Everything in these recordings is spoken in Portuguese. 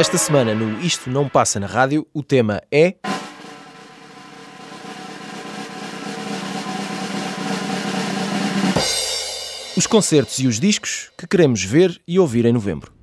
Esta semana no Isto Não Passa na Rádio, o tema é. Os concertos e os discos que queremos ver e ouvir em novembro.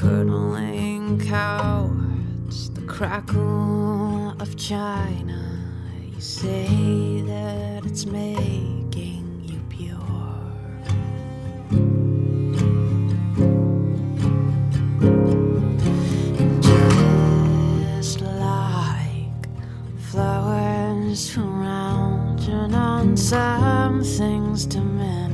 Curdling cowards, the crackle of China. You say that it's making you pure. Just like flowers around you, on some things diminish.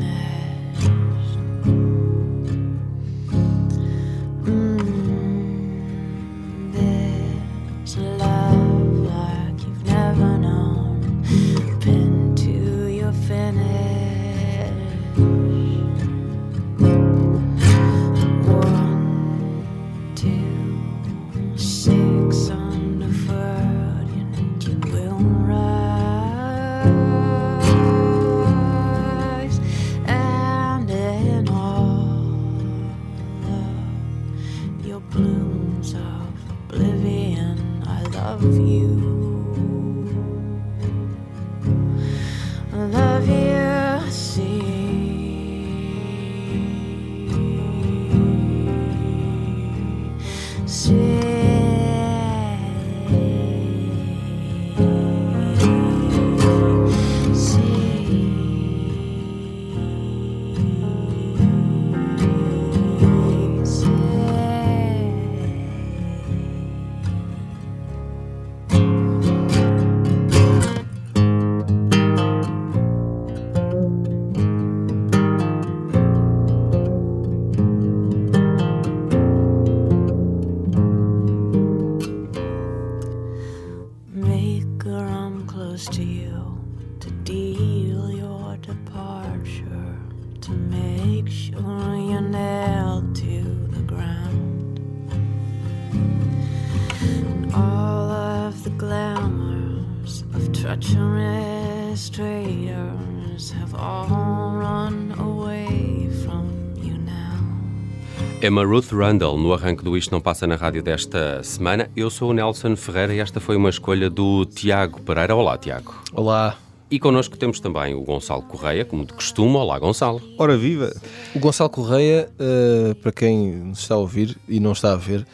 Emma Ruth Rundle, no arranque do Isto Não Passa na Rádio desta semana. Eu sou o Nelson Ferreira e esta foi uma escolha do Tiago Pereira. Olá, Tiago. Olá. E connosco temos também o Gonçalo Correia, como de costume. Olá, Gonçalo. Ora viva! O Gonçalo Correia, eh, para quem nos está a ouvir e não está a ver,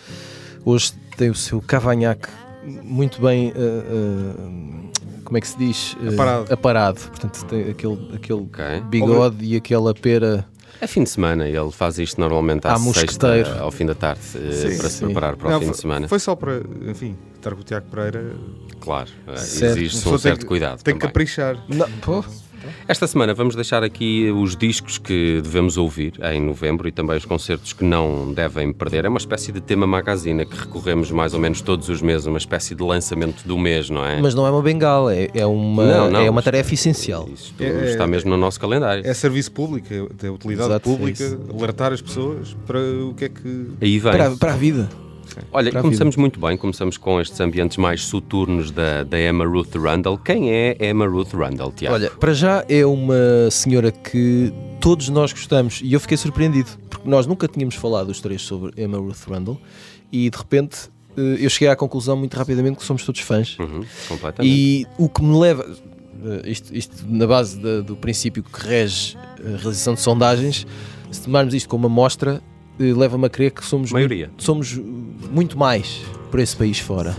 hoje tem o seu cavanhaque muito bem. eh, eh, como é que se diz? Aparado. aparado. Portanto, tem aquele, aquele Ok. bigode e aquela pera. É fim de semana e ele faz isto normalmente à À sexta, ao fim da tarde, eh, Sim, para se sim. preparar para o Não, fim foi, de semana. foi só para, enfim, estar com o Tiago Pereira. Claro, eh, Certo. pessoa um certo tem que- cuidado Tem que também. caprichar. Não, pô, Esta semana vamos deixar aqui os discos que devemos ouvir em novembro e também os concertos que não devem perder. É uma espécie de tema magazine que recorremos mais ou menos todos os meses, uma espécie de lançamento do mês, não é? mas não é uma bengala, é, é uma, Não, não, é uma tarefa essencial. Isto É- está mesmo no nosso calendário. É serviço público, é, é utilidade Exato, é pública, isso. alertar as pessoas para o que é que. Aí vem. Para, para a vida. Olha, para começamos muito bem, começamos com estes ambientes mais soturnos da, da Emma Ruth Rundle. Quem é Emma Ruth Rundle, Tiago? Olha, para já é uma senhora que todos nós gostamos e eu fiquei surpreendido porque nós nunca tínhamos falado os três sobre Emma Ruth Rundle e de repente eh, eu cheguei à conclusão muito rapidamente que somos todos fãs Uhum, completamente. e o que me leva eh, isto, isto na base da- do princípio que rege a realização de sondagens, se tomarmos isto como amostra, eh, leva-me a crer que somos Maioria. muito, somos uh, muito mais por esse país fora.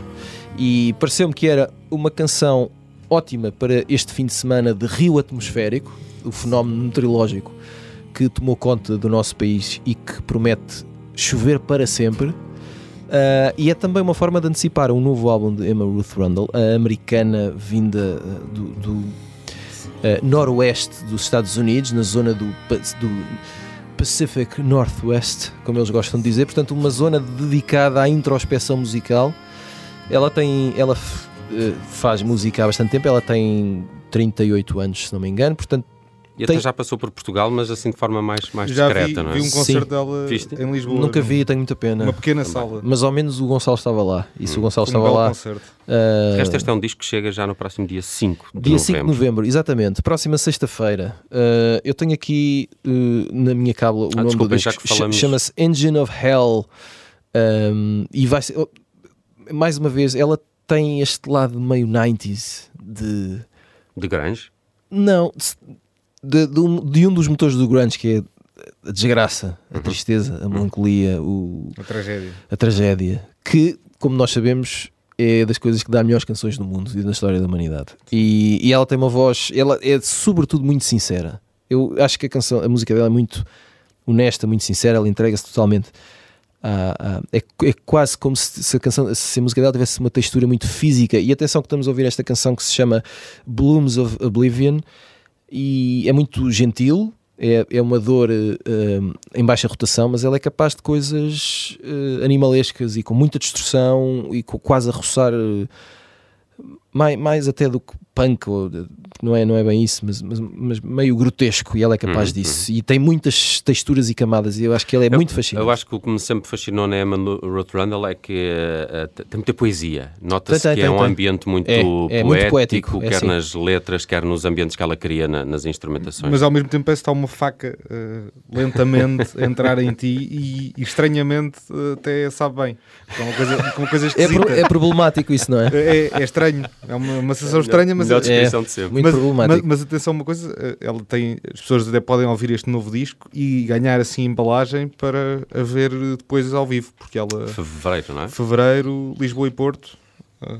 E pareceu-me que era uma canção ótima para este fim de semana de rio atmosférico, o fenómeno meteorológico que tomou conta do nosso país e que promete chover para sempre. Ah, e é também uma forma de antecipar um novo álbum de Emma Ruth Rundle, a americana vinda ah, do, do, ah, noroeste dos Estados Unidos, na zona do, do Pacific Northwest, como eles gostam de dizer, portanto, uma zona dedicada à introspeção musical. Ela tem, ela eh, faz música há bastante tempo, ela tem 38 anos, se não me engano, portanto, E até Tem- já passou por Portugal, mas assim de forma mais, mais Já vi, discreta, não é? vi um concerto Sim. dela Viste? em Lisboa. nunca num- vi, tenho muita pena. Uma pequena Também. sala. Mas ao menos o Gonçalo estava lá. E se o Gonçalo um estava lá. concerto. De resto, este é um disco que chega já no próximo dia 5 de Dia 5 de novembro. novembro, exatamente, próxima sexta-feira. Uh, eu tenho aqui uh, na minha cábula o Ah, nome do desculpem, disco, já que falamos- chama-se Engine of Hell. Um, e vai ser, oh, mais uma vez, ela tem este lado meio 90s de. De Grange. Não, de, de um, dos motores do Grunge que é a desgraça, a tristeza, a melancolia, o, Uma tragédia. a tragédia, que, como nós sabemos, é das coisas que dá melhores canções do mundo e da história da humanidade. E, e ela tem uma voz, ela é sobretudo muito sincera. Eu acho que a canção, a música dela é muito honesta, muito sincera, ela entrega-se totalmente. à- à- é, é quase como se, se a canção, se a música dela tivesse uma textura muito física. E atenção que estamos a ouvir esta canção que se chama Blooms of Oblivion e é muito gentil. É, é uma dor eh, em baixa rotação, mas ela é capaz de coisas eh, animalescas e com muita destruição e com, quase a roçar eh, mais, mais até do que punk, ou, de- não, é, não é bem isso, mas, mas, mas meio grotesco. E ela é capaz Uhum, disso. E tem muitas texturas e camadas. E eu acho que ela é muito fascinante. Eu acho que o que me sempre fascinou na Emma Ruth Rundle é que eh, tem muita poesia. Nota-se que tem, é um tem. ambiente muito, É, é poético, muito poético, é quer assim. nas letras, quer nos ambientes que ela cria na- nas instrumentações. Mas ao mesmo tempo parece que está uma faca eh, lentamente a entrar em ti e, e estranhamente até sabe bem. É uma coisa, uma coisa É, pro- é problemático isso, não é? É, é estranho. É uma, uma sensação estranha, mas, Melhor é- de sempre. Muito mas, problemático. mas, mas atenção, uma coisa, eh, ela tem, as pessoas até podem ouvir este novo disco e ganhar assim embalagem para a ver depois ao vivo, porque ela, Fevereiro, não é? fevereiro, Lisboa e Porto, eh,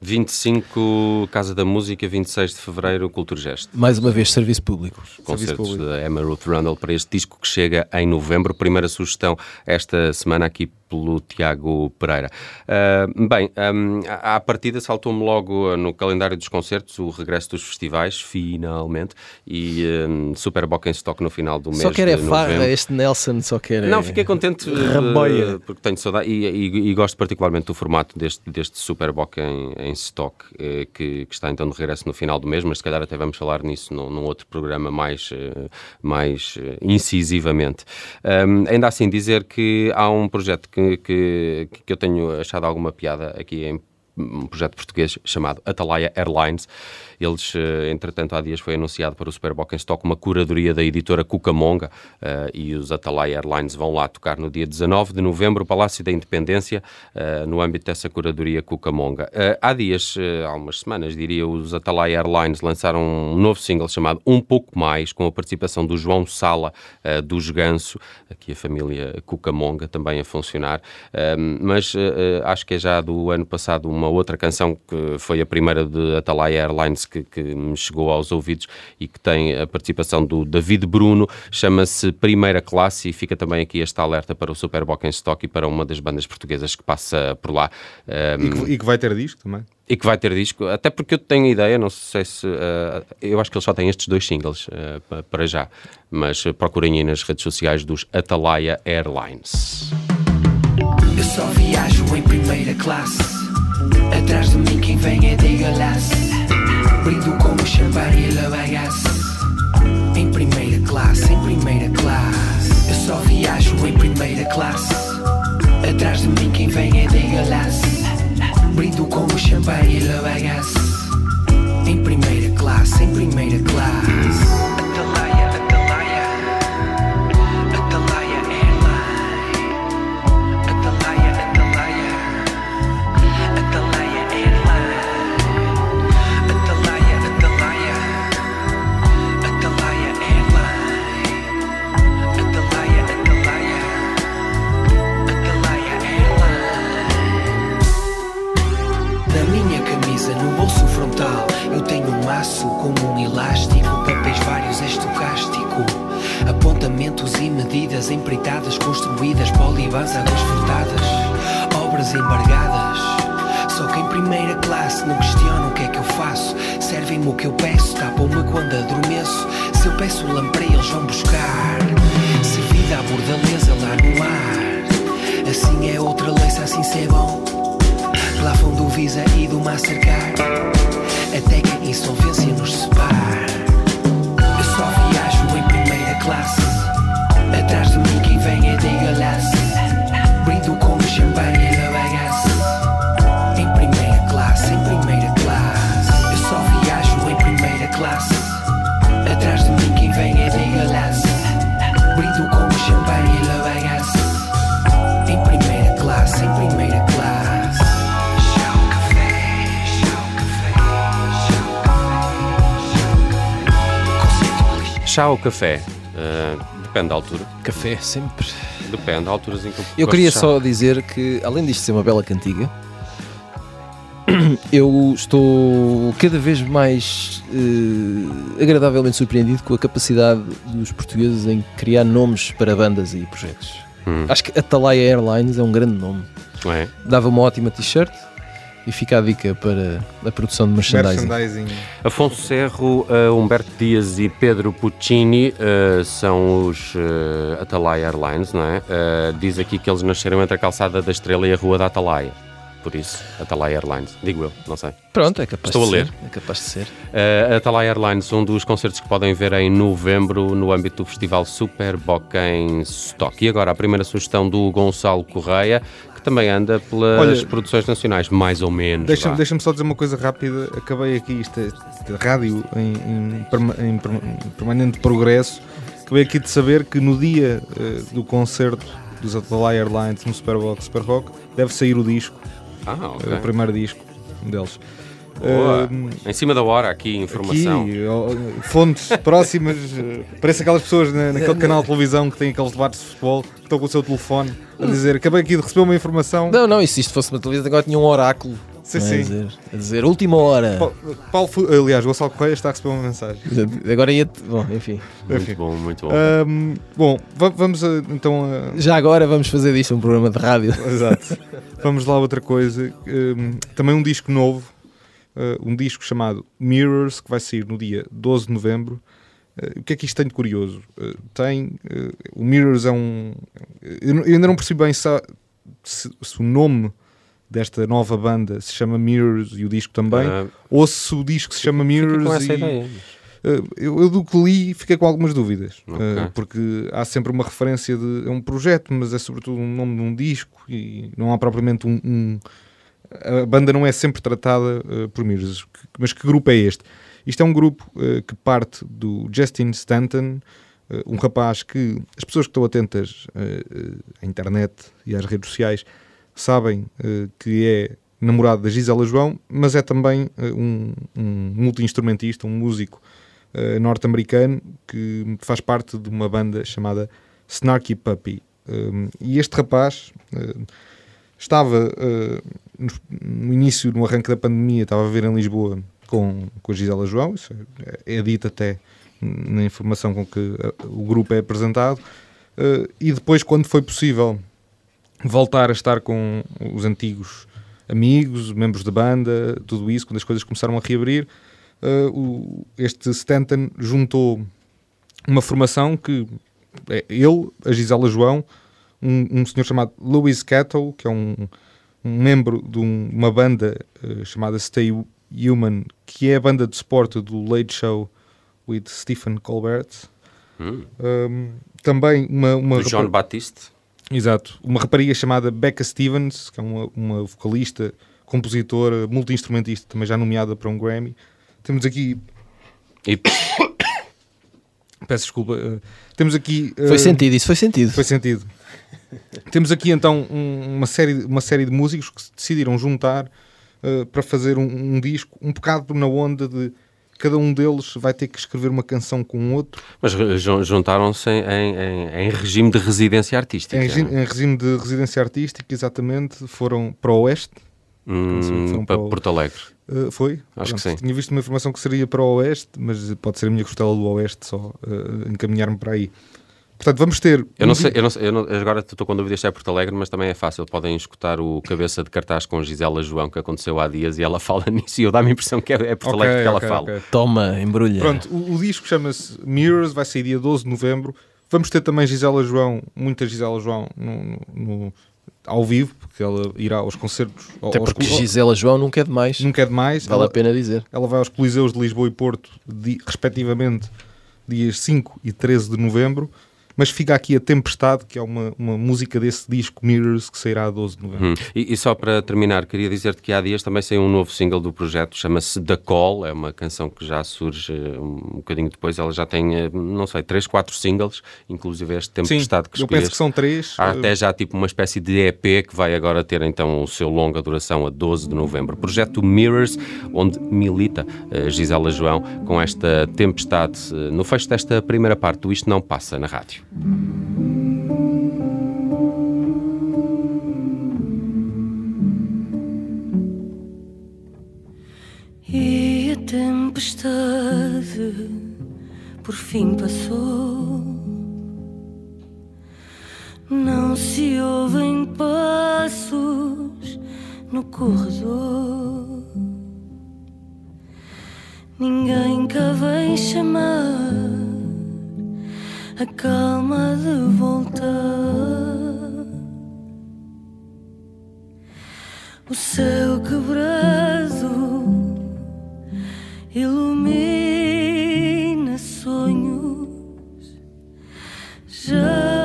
25 Casa da Música, 26 de Fevereiro, Cultura Gesto. Mais uma vez, serviço público. Concertos público. da Emma Ruth Rundle para este disco que chega em novembro. Primeira sugestão esta semana aqui pelo Tiago Pereira. Ah, bem, um, à partida saltou-me logo no calendário dos concertos o regresso dos festivais, finalmente, e um, Super Bock em Stock no final do mês Só quer é farra, este Nelson só quer. é- Não, fiquei contente eh, porque tenho saudade e, e- e gosto particularmente do formato deste, deste Superboc em, em stock, eh, que, que está então de regresso no final do mês, mas se calhar até vamos falar nisso num, num outro programa mais, eh, mais incisivamente. Ahm, ainda assim, dizer que há um projeto que, que, que eu tenho achado alguma piada aqui em um projeto português chamado Atalaia Airlines. Eles, eh, entretanto, há dias foi anunciado para o Superboc em Stock uma curadoria da editora Cucamonga eh, e os Atalaia Airlines vão lá tocar no dia 19 de novembro, o Palácio da Independência, eh, no âmbito dessa curadoria Cucamonga. Há dias, há umas semanas, diria, os Atalaia Airlines lançaram um novo single chamado Um Pouco Mais, com a participação do João Sala, dos Ganso, aqui a família Cucamonga também a funcionar, eh, mas acho que é já do ano passado uma outra canção que foi a primeira de Atalaia Airlines que, que me chegou aos ouvidos e que tem a participação do David Bruno, chama-se Primeira Classe e fica também aqui este alerta para o Superboc em Stock e para uma das bandas portuguesas que passa por lá. Eh, e, que, e que vai ter disco também. e que vai ter disco, até porque eu tenho ideia, não sei se. eh, eu acho que eles só têm estes dois singles pa- para já, mas procurem aí nas redes sociais dos Atalaia Airlines. Eu só viajo em primeira classe. Atrás de mim quem vem é de galasse. Brindo com o champanhe e la bagasse. Em primeira classe, em primeira classe. Eu só viajo em primeira classe. Atrás de mim quem vem é de galasse. Brindo com o champanhe e la bagasse. Em primeira classe, em primeira classe. Empreitadas, construídas, polibans, águas furtadas, obras embargadas. Só que em primeira classe não questiono o que é que eu faço. Servem-me o que eu peço, tapam-me quando adormeço. Se eu peço lampreia, eles vão buscar. Servida à bordaleza lá no ar. Assim é outra leça, assim se é bom. Plafond do Visa e do Mastercard. Até que a insolvência nos separe. Eu só viajo em primeira classe. Chá ou café? Uh, depende da altura. Café, sempre. Depende da altura em que eu Eu queria chá. só dizer que, além disto ser uma bela cantiga, eu estou cada vez mais eh, agradavelmente surpreendido com a capacidade dos portugueses em criar nomes para bandas e projetos. Hum. Acho que Atalaia Airlines é um grande nome. É? Dava uma ótima t-shirt e fica a dica para a produção de merchandising. Merchandising. Afonso Serro, uh, Humberto Dias e Pedro Puccini uh, são os uh, Atalaia Airlines, não é? Uh, diz aqui que eles nasceram entre a calçada da Estrela e a Rua da Atalaia. Por isso, Atalaia Airlines. Digo eu, não sei. Pronto, é capaz Estou de a ler. ser. É capaz de ser. Uh, Atalaia Airlines, um dos concertos que podem ver em novembro no âmbito do festival Super Boquem Stock. E agora a primeira sugestão do Gonçalo Correia, que também anda pelas Olha, produções nacionais, mais ou menos. Deixa-me deixa só dizer uma coisa rápida. Acabei aqui isto, isto é rádio em, em em perma- em permanente progresso. Acabei aqui de saber que no dia eh, do concerto dos Atalaia Airlines no Superbox Super Rock deve sair o disco, Ah, eh, ok. o primeiro disco deles. Eh, Em cima da hora, aqui, informação. Aqui, fontes próximas, eh, parece aquelas pessoas na- naquele canal de televisão que tem aqueles debates de futebol que estão com o seu telefone a dizer acabei aqui de receber uma informação. Não, não, e se isto fosse uma televisão, agora tinha um oráculo. Sim, é? sim. A, dizer, a dizer, última hora. Pa- Paulo, Fu- aliás, o Gonçalo Correia está a receber uma mensagem. Agora ia. Bom, enfim. Muito Enfim. bom, muito bom. Ahm, bom, va- vamos a- então a. Já agora vamos fazer disto um programa de rádio. Exato. Vamos lá a outra coisa. Ahm, também um disco novo, ah, um disco chamado Mirrors, que vai sair no dia 12 de novembro. O que é que isto tem de curioso? Tem. o Mirrors é um. Eu, ainda não percebi bem se, há- se- se o nome desta nova banda se chama Mirrors e o disco também, Ah, ou se o disco se chama Mirrors e. Uh, eu, eu do que li fiquei com algumas dúvidas, Ok. uh, porque há sempre uma referência de é um projeto, mas é sobretudo um nome de um disco e não há propriamente um. um- a banda não é sempre tratada uh, por Mirrors. Mas que grupo é este? Isto é um grupo uh, que parte do Justin Stanton, uh, um rapaz que as pessoas que estão atentas uh, uh, à internet e às redes sociais sabem uh, que é namorado da Gisela João, mas é também uh, um, um multi-instrumentista, um músico uh, norte-americano que faz parte de uma banda chamada Snarky Puppy. Um, e este rapaz estava no, no início, no arranque da pandemia, estava a viver em Lisboa com, com a Gisela João, isso é, é dito até na informação com que o grupo é apresentado, e depois, quando foi possível voltar a estar com os antigos amigos, membros da banda, tudo isso, quando as coisas começaram a reabrir, uh, o- este Stanton juntou uma formação que é ele, a Gisela João, um, um senhor chamado Louis Cattle, que é um, um membro de um- uma banda uh, chamada Stay Human, que é a banda de suporte do Late Show with Stephen Colbert. Hum. Um, também uma, uma Do John Batiste. Exato. Uma rapariga chamada Becca Stevens, que é uma, uma vocalista, compositora, multi-instrumentista, também já nomeada para um Grammy. Temos aqui. E Peço desculpa. eh, temos aqui. eh, Foi sentido, isso foi sentido. Foi sentido. Temos aqui então um- uma, série, uma série de músicos que se decidiram juntar eh, para fazer um, um disco, um bocado na onda de cada um deles vai ter que escrever uma canção com o outro, Mas jun- juntaram-se em, em- em- regime de residência artística. em, regi- em regime de residência artística, exatamente. Foram para o Oeste, Hum, foram para para o- Porto Alegre. Uh, foi? Acho que Pronto, sim. Tinha visto uma informação que seria para o Oeste, mas pode ser a minha costela do Oeste só uh, encaminhar-me para aí. Portanto, vamos ter. Eu um não sei, eu não sei eu não- agora estou com dúvidas se é Porto Alegre, mas também é fácil. Podem escutar o cabeça de cartaz com Gisela João que aconteceu há dias e ela fala nisso e eu dá-me a impressão que é, é Porto Alegre que ela fala. ok. Toma, embrulha. Pronto, o, o disco chama-se Mirrors, vai sair dia 12 de novembro. Vamos ter também Gisela João, muita Gisela João no, no- no- ao vivo, porque ela irá aos concertos. Até aos, porque Gisela João nunca é demais. nunca é demais. Vale a ela, pena dizer. ela vai aos Coliseus de Lisboa e Porto, di- respectivamente, dias 5 e 13 de novembro. Mas fica aqui a Tempestade, que é uma, uma música desse disco Mirrors, que sairá a 12 de novembro. Hum. E, e só para terminar, queria dizer-te que há dias também saiu um novo single do projeto, chama-se The Call, é uma canção que já surge eh, um bocadinho depois, ela já tem, eh, não sei, 3, 4 singles, inclusive este Sim, Tempestade que eu penso escolheste. que são três. Há eh, até já tipo uma espécie de EP que vai agora ter então o seu longa duração a 12 de novembro. Projeto Mirrors, onde milita Gisela João com esta tempestade no fecho desta primeira parte do Isto Não Passa na rádio. E a tempestade por fim passou. Não se ouvem passos no corredor. Ninguém cá vem chamar a calma de voltar. O céu quebrado ilumina sonhos já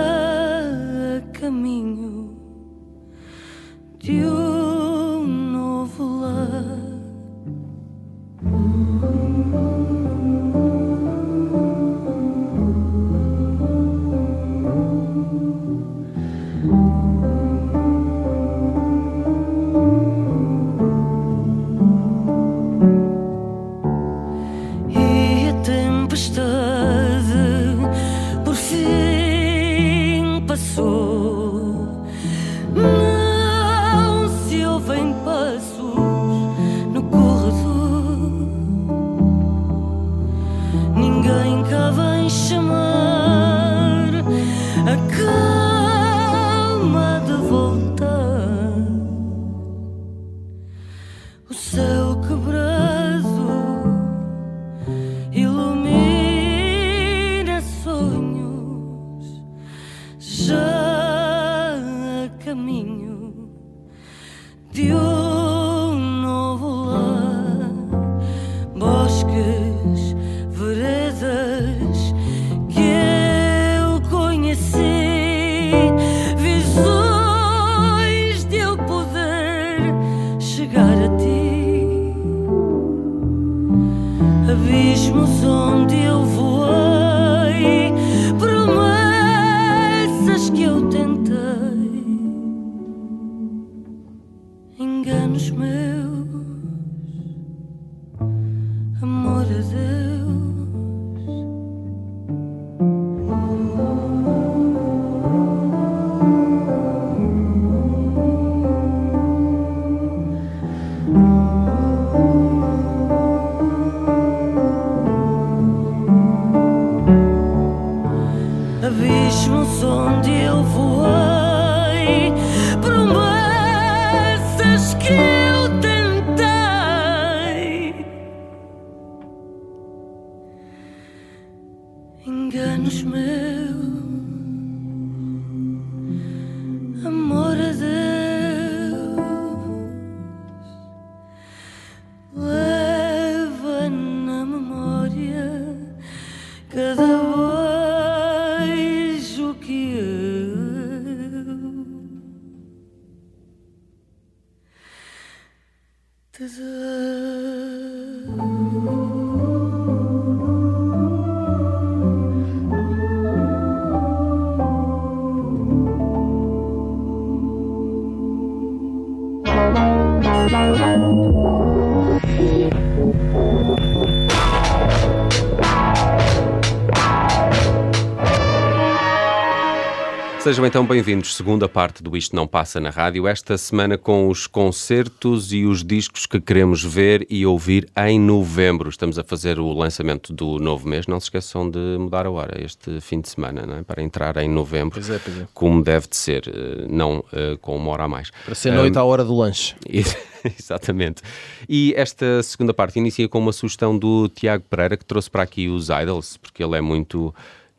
Sejam então bem-vindos. Segunda parte do Isto Não Passa na Rádio. Esta semana com os concertos e os discos que queremos ver e ouvir em novembro. Estamos a fazer o lançamento do novo mês. Não se esqueçam de mudar a hora este fim de semana, não é? para entrar em novembro, Pois é, pois é. como deve de ser, eh, não eh, com uma hora a mais. Para ser noite à hora do lanche. Exatamente. E esta segunda parte inicia com uma sugestão do Tiago Pereira que trouxe para aqui os Idols, porque ele é muito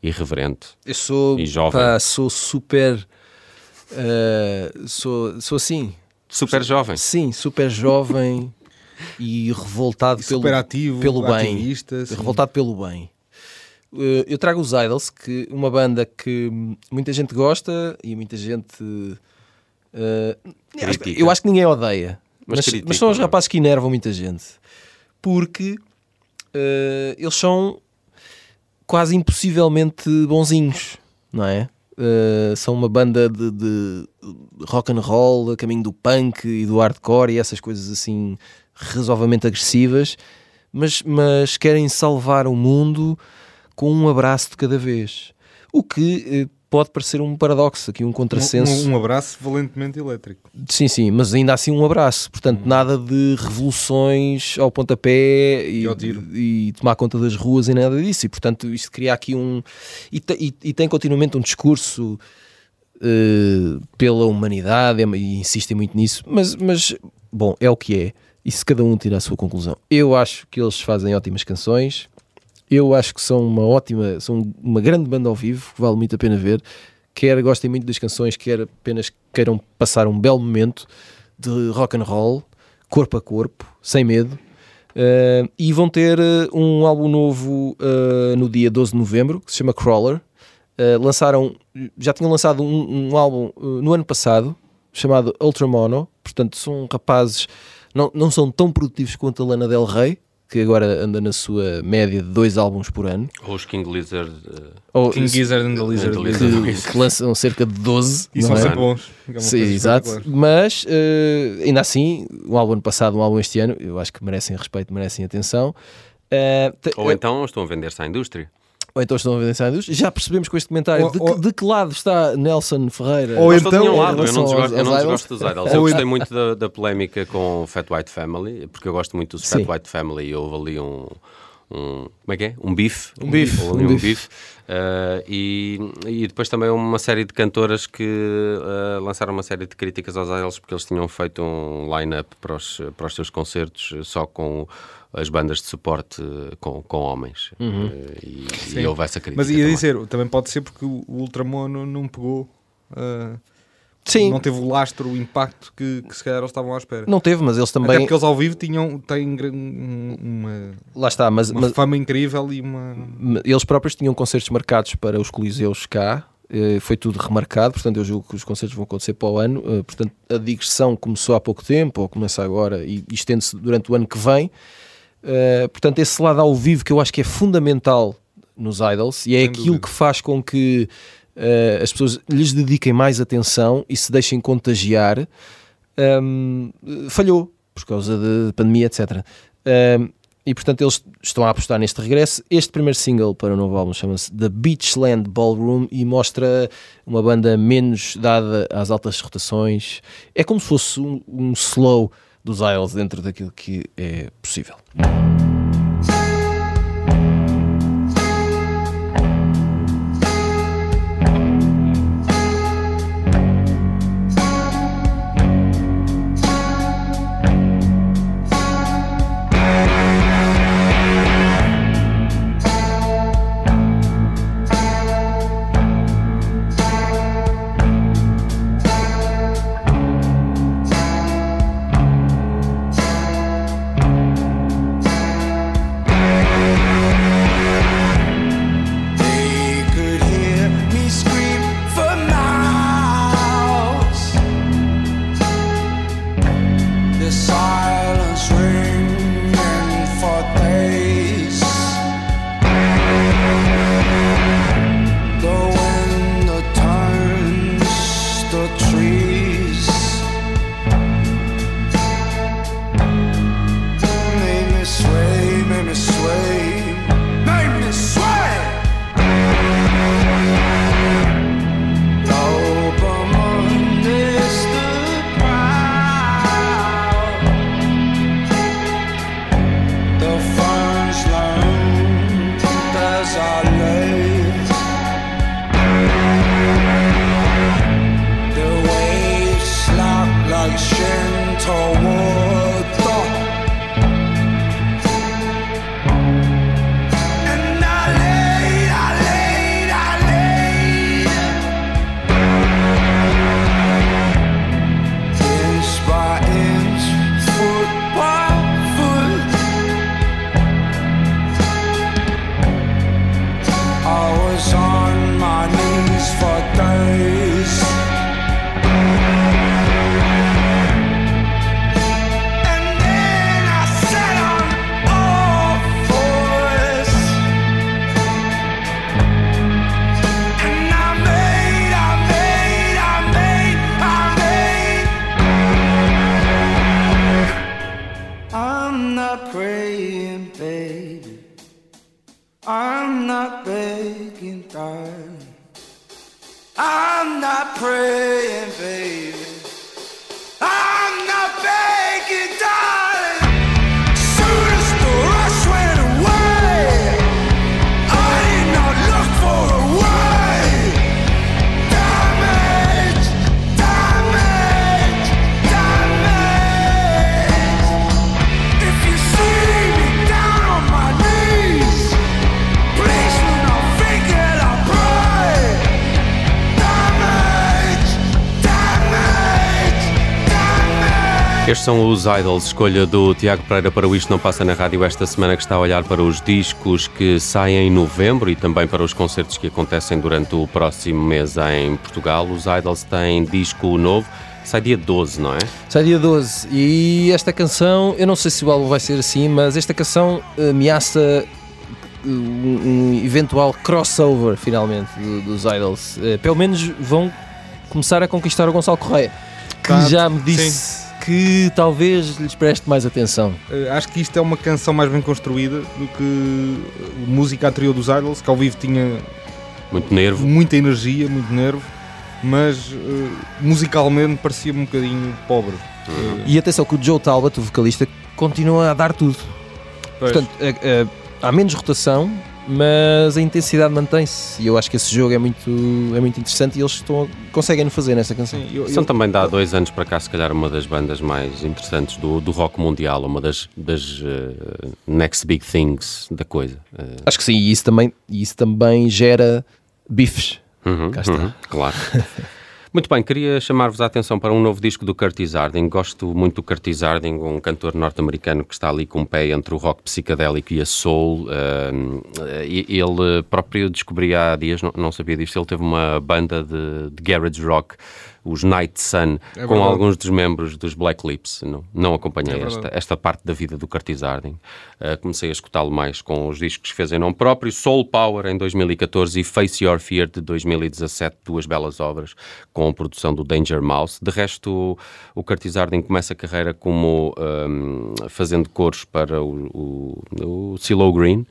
irreverente. Eu sou, E jovem. pá, sou super. eh, sou, sou assim. Super jovem. Sim, super jovem e revoltado E pelo, super ativo, pelo bem. ativista. Revoltado pelo bem. Eh, eu trago os Idols, que uma banda que muita gente gosta e muita gente. Critica. eu acho que ninguém odeia, Mas mas, critica, mas são os é? rapazes que enervam muita gente porque eles são quase impossivelmente bonzinhos, não é? Eh, são uma banda de, de rock and roll, a caminho do punk e do hardcore e essas coisas assim razoavelmente agressivas, mas, mas querem salvar o mundo com um abraço de cada vez. O que eh, pode parecer um paradoxo, aqui um contrassenso. Um, um abraço valentemente elétrico. Sim, sim, mas ainda assim um abraço. Portanto, nada de revoluções ao pontapé e, E e tomar conta das ruas e nada disso. E, portanto, isto cria aqui um. E, e- e tem continuamente um discurso eh, pela humanidade é- e insistem muito nisso. Mas, mas, bom, é o que é. E se cada um tira a sua conclusão. Eu acho que eles fazem ótimas canções. Eu acho que são uma ótima, são uma grande banda ao vivo, que vale muito a pena ver. Quer gostem muito das canções, quer apenas queiram passar um belo momento de rock and roll, corpo a corpo, sem medo. Uh, e vão ter uh, um álbum novo uh, no dia 12 de novembro, que se chama Crawler. Uh, lançaram, já tinham lançado um, um álbum no ano passado, chamado Ultramono. Portanto, são rapazes, não, não são tão produtivos quanto a Lana Del Rey, que agora anda na sua média de dois álbuns por ano. Ou os King Lizard. eh, Ou, King Gizzard and the Lizard. And the Lizard. que, que lançam cerca de 12. E não são é? sempre bons. É Sim, exato. Mas eh, ainda assim, um álbum passado, um álbum este ano, eu acho que merecem respeito, merecem atenção. Te- Ou então estão a vender-se à indústria. Ou então estão a ver indústria. Já percebemos com este comentário Ou- de, que- ou- de que lado está Nelson Ferreira. Ou de então- em lado, eu não desgosto, eu não desgosto dos Idols. Eu gostei muito da, da polémica com o Fat White Family, porque eu gosto muito do Fat. White Family e houve ali um. um- como é que é? Um bife. Um bife, Houve ali um um bife. Uh, e, e depois também uma série de cantoras que uh, lançaram uma série de críticas aos Idols porque eles tinham feito um line-up para os, para os seus concertos uh, só com as bandas de suporte uh, com, com homens. Uhum. Uh, e, e houve essa crítica. Mas ia também. dizer, também pode ser porque o Ultramono não pegou. ah, Sim, Não teve o lastro, o impacto que, que se calhar eles estavam à espera. não teve, mas eles Até também. porque eles ao vivo tinham, têm um- uma, Lá está, mas, uma mas fama incrível e uma. eles próprios tinham concertos marcados para os Coliseus cá. eh, Foi tudo remarcado, portanto, eu julgo que os concertos vão acontecer para o ano. eh, Portanto, a digressão começou há pouco tempo, ou começa agora e e estende-se durante o ano que vem. Eh, portanto, esse lado ao vivo que eu acho que é fundamental nos Idols e é Sem aquilo dúvida. que faz com que eh, as pessoas lhes dediquem mais atenção e se deixem contagiar, ehm, falhou por causa da pandemia, etc. Ehm, e portanto eles estão a apostar neste regresso. Este primeiro single para o novo álbum chama-se The Beachland Ballroom e mostra uma banda menos dada às altas rotações. É como se fosse um, um slow dos Isles dentro daquilo que é possível. Estes são os Idols, escolha do Tiago Pereira para o Isto Não Passa na Rádio esta semana que está a olhar para os discos que saem em novembro e também para os concertos que acontecem durante o próximo mês em Portugal. Os Idols têm disco novo, sai dia 12, não é? Sai dia 12 e esta canção, eu não sei se o álbum vai ser assim, mas esta canção ameaça uh, um, eventual crossover finalmente do- dos Idols. Uh, pelo menos vão começar a conquistar o Gonçalo Correia, que Tá, já me disse que talvez lhes preste mais atenção. Eh, acho que isto é uma canção mais bem construída do que a música anterior dos Idols, que ao vivo tinha Muito nervo. muita energia, muito nervo, mas eh, musicalmente parecia-me um bocadinho pobre. Eh, E atenção que o Joe Talbot, o vocalista, continua a dar tudo. pois, Portanto, eh, eh, há menos rotação, mas a intensidade mantém-se. E eu acho que esse jogo é muito, é muito interessante e eles estão, conseguem fazer nessa canção. sim, eu- São eu- também, de há dois anos para cá, se calhar, uma das bandas mais interessantes do, do rock mundial, uma das, das eh, next big things da coisa. Eh, Acho que sim, e isso também, isso também gera bifes. Uhum, Cá está. uhum, claro. Muito bem, queria chamar-vos a atenção para um novo disco do Curtis Harding. Gosto muito do Curtis Harding, um cantor norte-americano que está ali com um pé entre o rock psicadélico e a soul. E- ele próprio descobri há dias, não, não sabia disto, ele teve uma banda de, de garage rock, os Night Sun, É com alguns dos membros dos Black Lips. Não, não acompanhei É esta, esta parte da vida do Curtis Harding. Uh, comecei a escutá-lo mais com os discos que fez em nome próprio, Soul Power em 2014 e Face Your Fear de 2017, duas belas obras com a produção do Danger Mouse. De resto, o, o Curtis Harding começa a carreira como um, fazendo coros para o, o, o CeeLo Green.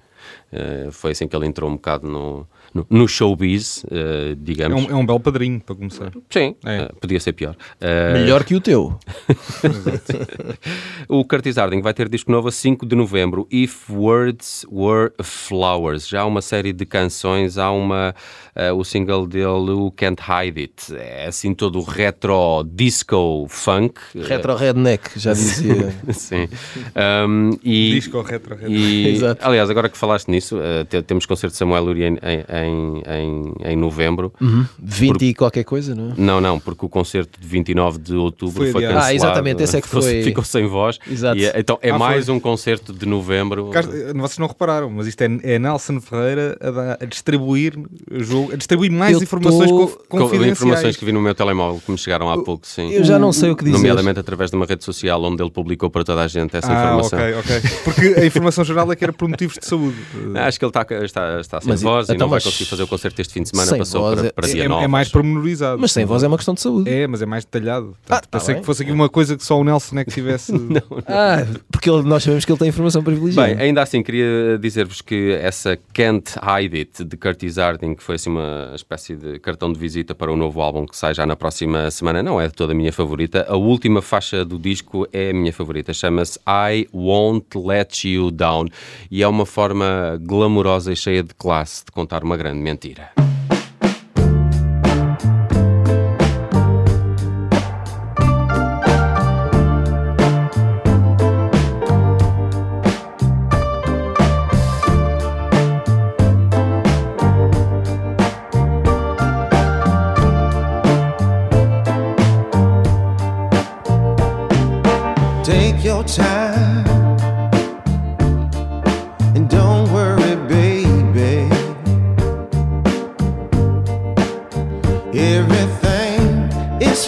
Uh, foi assim que ele entrou um bocado no, no, no showbiz, uh, é, digamos. um, é um belo padrinho para começar. Sim, É. uh, podia ser pior. Uh, Melhor que o teu. o Curtis Harding vai ter disco novo a 5 de novembro. If Words Were Flowers. Já há uma série de canções. Há uma. Eh, o single dele, o Can't Hide It. É assim todo retro disco funk. Retro redneck, já dizia. Sim. Um, e, Disco retro, e, Exato. aliás, agora que falaste nisso, eh, te- temos concerto de Samuel Luria em, em, em, em novembro. 20 e qualquer coisa, não é? Não, não, porque o concerto de 29 de outubro Foi foi, cancelado. Ah, exatamente, esse é que Ficou- foi- Ficou sem voz. Exato. E, então é Ah, mais foi. um concerto de novembro. Cá- Vocês não repararam, mas isto é, é Nelson Ferreira a, dar- a distribuir o jogo, a distribuir mais Eu informações tô- confidenciais. informações que vi no meu telemóvel que me chegaram há pouco, sim. Eu já não sei o que dizer. Nomeadamente através de uma rede social onde ele publicou para toda a gente essa Ah, informação. ok, ok. Porque a informação geral é que era por motivos de saúde. Acho que ele está, está, está sem Mas e- voz e então, não vai conseguir fazer o concerto este fim de semana. sem Passou voz para, é- para É, dia é 9. mais pormenorizado. Mas sem voz é uma questão de saúde. É, mas é mais detalhado. Ah, tá Pensei bem. que fosse aqui uma coisa que só o Nelson é que tivesse. Ah, porque ele- nós sabemos que ele tem informação privilegiada. Bem, ainda assim, queria dizer-vos que essa Can't Hide It de Curtis Harding, que foi assim uma espécie de cartão de visita para o novo álbum que sai já na próxima semana, não é de toda a minha favorita. A última faixa do disco é a minha favorita, chama-se I Won't Let You Down e é uma forma glamourosa e cheia de classe de contar uma grande mentira.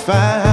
fine.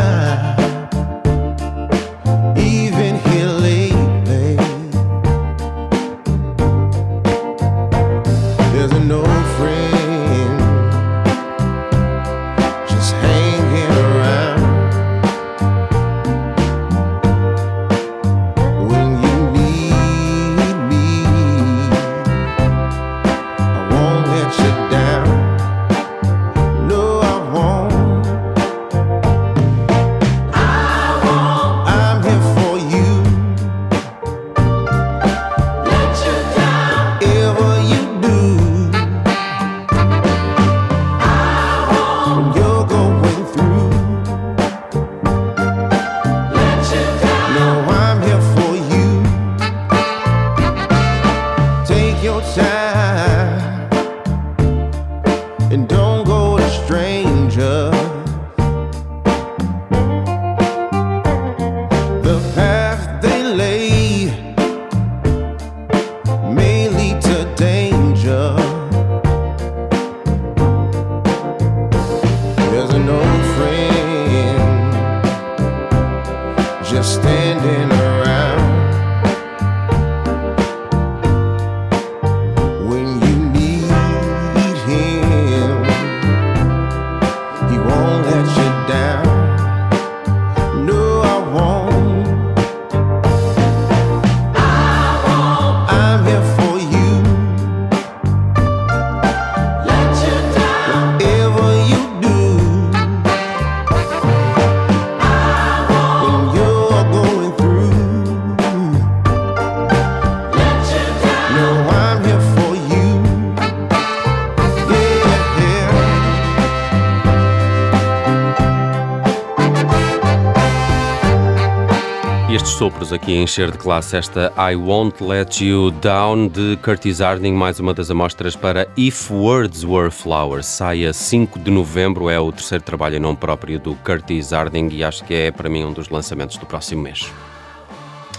Aqui a encher de classe esta I Won't Let You Down de Curtis Harding, mais uma das amostras para If Words Were Flowers. Sai a 5 de novembro, é o terceiro trabalho em nome próprio do Curtis Harding e acho que é para mim um dos lançamentos do próximo mês.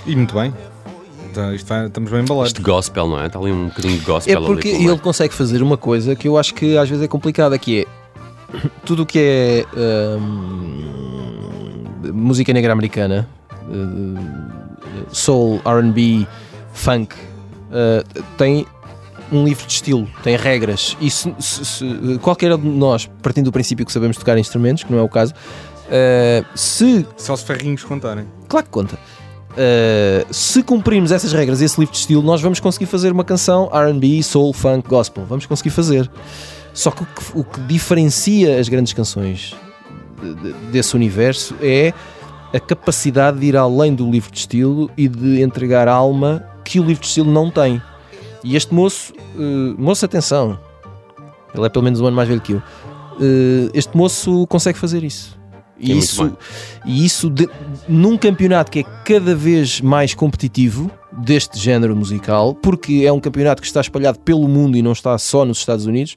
E muito bem. Então, isto vai- estamos bem embalados. Este gospel, não é? Está ali um bocadinho de gospel É porque ali ele meio. consegue fazer uma coisa que eu acho que às vezes é complicada, que é tudo o que é hum, música negra americana, eh, soul, R&B, funk, eh, tem um livro de estilo, tem regras. E se, se- se- qualquer um de nós, partindo do princípio que sabemos tocar instrumentos, que não é o caso, eh, se Só se ferrinhos contarem. Claro que conta. Uh, se cumprirmos essas regras esse livro de estilo, nós vamos conseguir fazer uma canção RB, soul, funk, gospel. Vamos conseguir fazer. Só que o que, o que diferencia as grandes canções de- de- desse universo é a capacidade de ir além do livro de estilo e de entregar alma que o livro de estilo não tem. E este moço, uh, moço, atenção, ele é pelo menos um ano mais velho que eu. Uh, este moço consegue fazer isso. E é isso, e isso de- num campeonato que é cada vez mais competitivo deste género musical, porque é um campeonato que está espalhado pelo mundo e não está só nos Estados Unidos,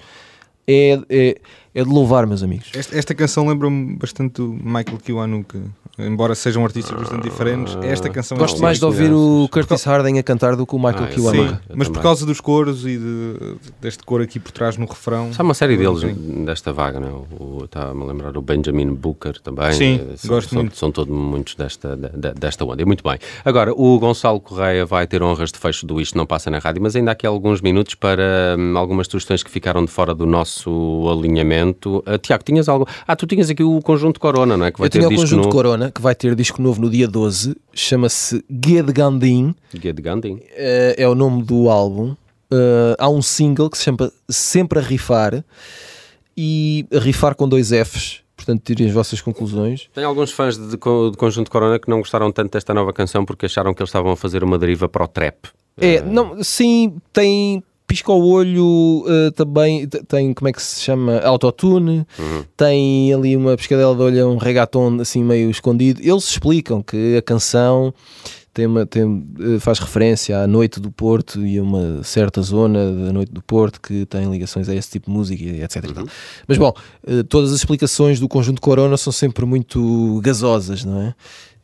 é, é, é de louvar, meus amigos. Esta, esta canção lembra-me bastante do Michael Kiwanuka. Embora sejam artistas bastante diferentes, esta canção é Gosto não, mais de ouvir o Curtis Harding a cantar do que o Michael Ah, Kiwanuka. Sim, mas por também. causa dos coros e de- deste cor aqui por trás no refrão. Há uma série deles Sim. desta vaga, não é? O- Está-me a lembrar o Benjamin Booker também. Sim, são, gosto são, muito. São todos muitos desta, de- de- desta onda. E muito bem. Agora, o Gonçalo Correia vai ter honras de fecho do Isto Não Passa na Rádio, mas ainda há aqui alguns minutos para hum, algumas sugestões que ficaram de fora do nosso alinhamento. Ah, Tiago, tinhas algo? Ah, tu tinhas aqui o conjunto Corona, não é? Que vai Eu ter tinha o conjunto novo. Corona, que vai ter disco novo no dia 12, chama-se Ged Gandin, Ged Gandhi. eh, é o nome do álbum. Eh, há um single que se chama Sempre a Rifar, e a rifar com dois Fs, portanto tirem as vossas conclusões. Tem alguns fãs de, co- de Conjunto Corona que não gostaram tanto desta nova canção porque acharam que eles estavam a fazer uma deriva para o trap. É, não, sim, tem pisca o olho eh, também, tem como é que se chama? Autotune, tem ali uma piscadela de olho, um reggaeton assim meio escondido. Eles explicam que a canção tem uma, tem, eh, faz referência à Noite do Porto e a uma certa zona da Noite do Porto que tem ligações a esse tipo de música, etc. tal. Mas bom, eh, todas as explicações do conjunto Corona são sempre muito gasosas, não é?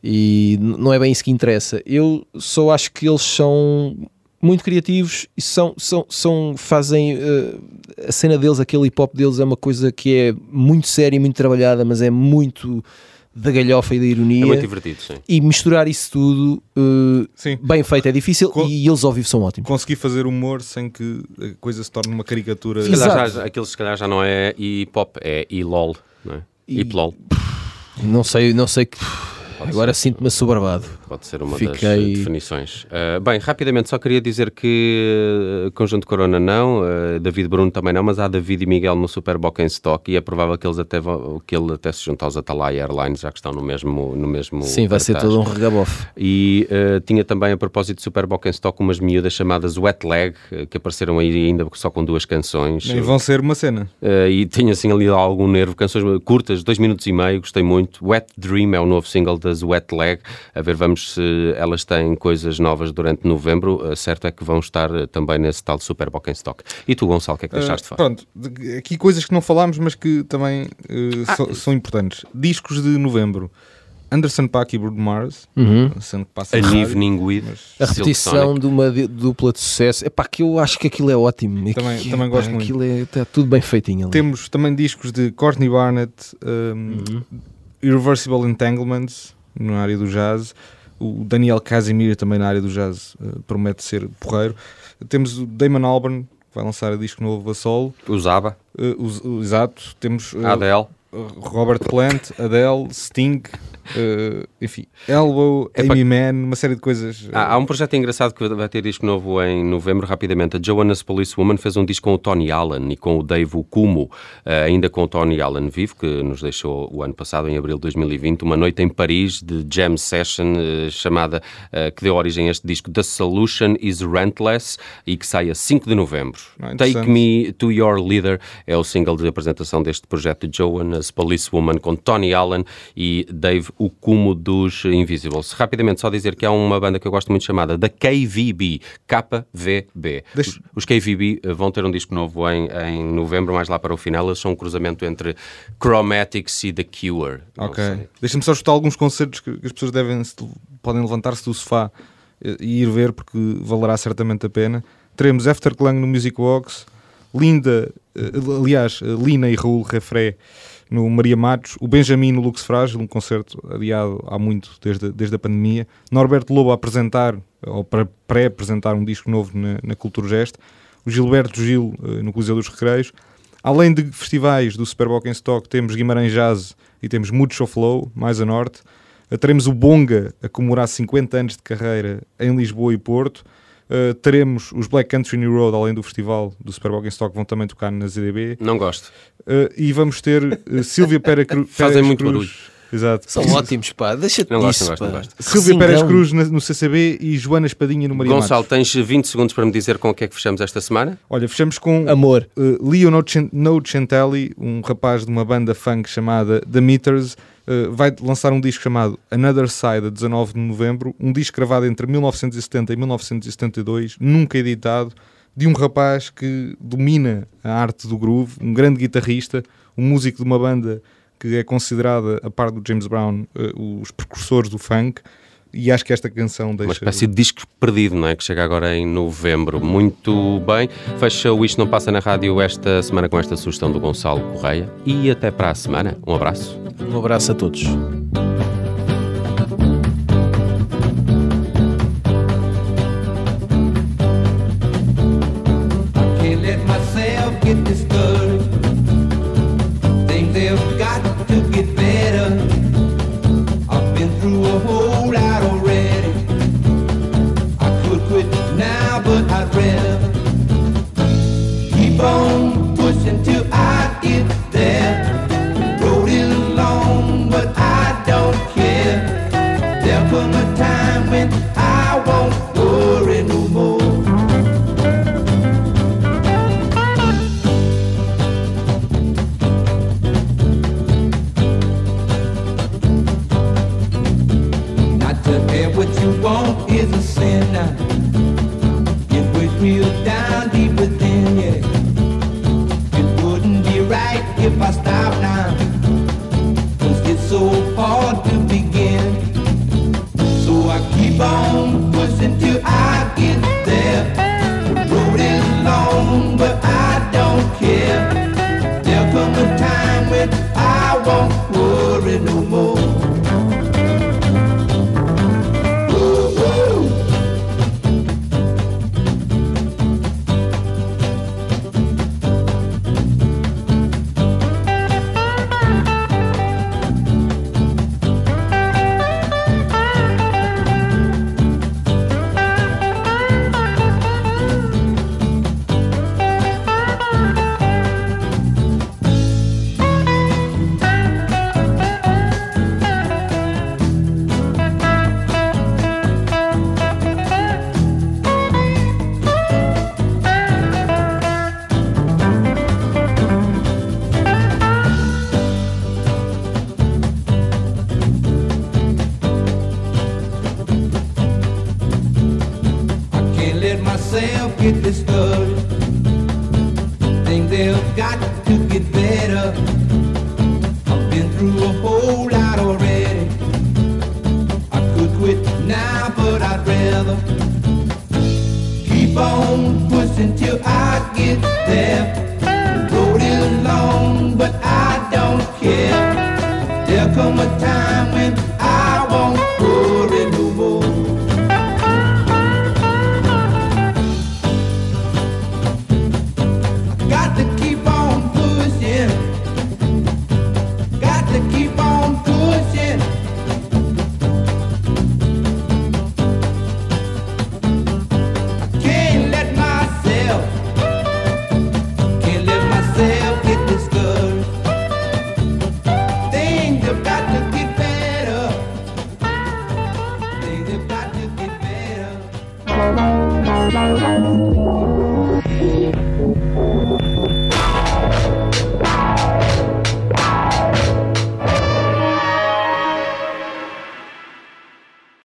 E não é bem isso que interessa. Eu só acho que eles são muito criativos e são, são, são fazem eh, a cena deles, aquele hip hop deles é uma coisa que é muito séria e muito trabalhada, mas é muito da galhofa e da ironia. É muito divertido, sim. e misturar isso tudo Sim. bem feito é difícil Co- e eles ao vivo são ótimos. Conseguir fazer humor sem que a coisa se torne uma caricatura. Se calhar Exato. já, aquilo se calhar já não é hip hop, é e-lol, não é? E- Hip lol. Não sei, não sei que agora sinto-me assoberbado. Pode ser uma das Fiquei- eh, definições. Uh, bem, rapidamente, só queria dizer que uh, Conjunto Corona não, uh, David Bruno também não, mas há David e Miguel no Superboc em stock e é provável que, eles até vão, que ele até se junte aos Atalaya Airlines, já que estão no mesmo, no mesmo Sim, vai ser cartaz. todo um regabof. E uh, tinha também, a propósito de Superboc em stock, umas miúdas chamadas Wet Leg, que apareceram aí ainda só com duas canções. Nem vão ser uma cena. Uh, e tinha assim ali algum nervo, canções curtas, dois minutos e meio, gostei muito. Wet Dream é o novo single das Wet Leg. A ver, vamos se elas têm coisas novas durante novembro. Uh, certo é que vão estar uh, também nesse tal Superboc em stock. E tu, Gonçalo, o que é que deixaste de Ah, fora? pronto, aqui coisas que não falámos, mas que também eh, so- são importantes. Discos de novembro. Anderson Paak e Bruno Mars, sendo que passa rádio, Evening with mas A repetição de uma dupla de sucesso, é pá, que eu acho que aquilo é ótimo. E Também- que, também epá, gosto muito. Aquilo é tá tudo bem feitinho ali. Temos também discos de Courtney Barnett, um, Uhum. Irreversible Entanglements, na área do jazz, o Daniel Casimir, também na área do jazz, eh, promete ser porreiro. Temos o Damon Albarn, que vai lançar a disco novo a solo. Usava, Eh, o- o- exato. Temos eh, Adele. Robert Plant, Adele, Sting, eh, enfim, Elbow, Epá. Amy Mann, uma série de coisas. eh, Há, há um projeto engraçado que vai ter disco novo em novembro, rapidamente. A Joanna's Policewoman fez um disco com o Tony Allen e com o Dave Okumo, eh, ainda com o Tony Allen vivo, que nos deixou o ano passado, em abril de 2020, uma noite em Paris de jam session eh, chamada, que deu origem a este disco, The Solution is Rentless, e que sai a 5 de novembro. Ah, Take. Me to Your Leader é o single de apresentação deste projeto de Joanna's Policewoman com Tony Allen e Dave Okumo dos Invisibles. Rapidamente, só dizer que há uma banda que eu gosto muito chamada da KVB, KVB. Deixa- Os, KVB eh, vão ter um disco novo em, em novembro, mais lá para o final. Eles são um cruzamento entre Chromatics e The Cure. Ok. Deixa-me só chutar alguns concertos que, as pessoas devem podem levantar-se do sofá eh, e ir ver porque valerá certamente a pena. Teremos Afterclang no Music Box, Linda, eh, aliás, Lina e Raul Refré no Maria Matos, o Benjamin no Lux Frágil, um concerto adiado há muito desde, desde a pandemia, Norberto Lobo a apresentar, ou para pré-apresentar um disco novo na, na Cultura Geste, o Gilberto Gil eh, no Coliseu dos Recreios, Além de festivais do Super Bowl em Stock, temos Guimarães Jazz e temos Mucho Flow, mais a norte. Uh, teremos o Bonga a comemorar 50 anos de carreira em Lisboa e Porto. Uh, teremos os Black Country New Road, além do festival do Super Stock, vão também tocar na ZDB. Não gosto. Uh, e vamos ter uh, Sílvia Pera Cru Fazem Pérez muito Cruz. barulho. Exato. São ótimos, pá. Deixa-te Não gosto, não gosto, não gosto. Resingão. Pérez Cruz na- no CCB e Joana Espadinha no Maria Gonçalo, Matos. tens 20 segundos para me dizer com o que é que fechamos esta semana? Olha, fechamos com Amor. Uh, Leo Nocen- Nocentelli, um rapaz de uma banda funk chamada The Meters, uh, vai lançar um disco chamado Another Side a 19 de novembro, um disco gravado entre 1970 e 1972, nunca editado, de um rapaz que domina a arte do groove, um grande guitarrista, um músico de uma banda que é considerada, a par do James Brown, uh, os precursores do funk, e acho que esta canção deixa... Uma espécie de disco perdido, não é? Que chega agora em novembro. Muito bem. Fecha o Isto Não Passa na Rádio esta semana com esta sugestão do Gonçalo Correia. E até para a semana. Um abraço. Um abraço a todos.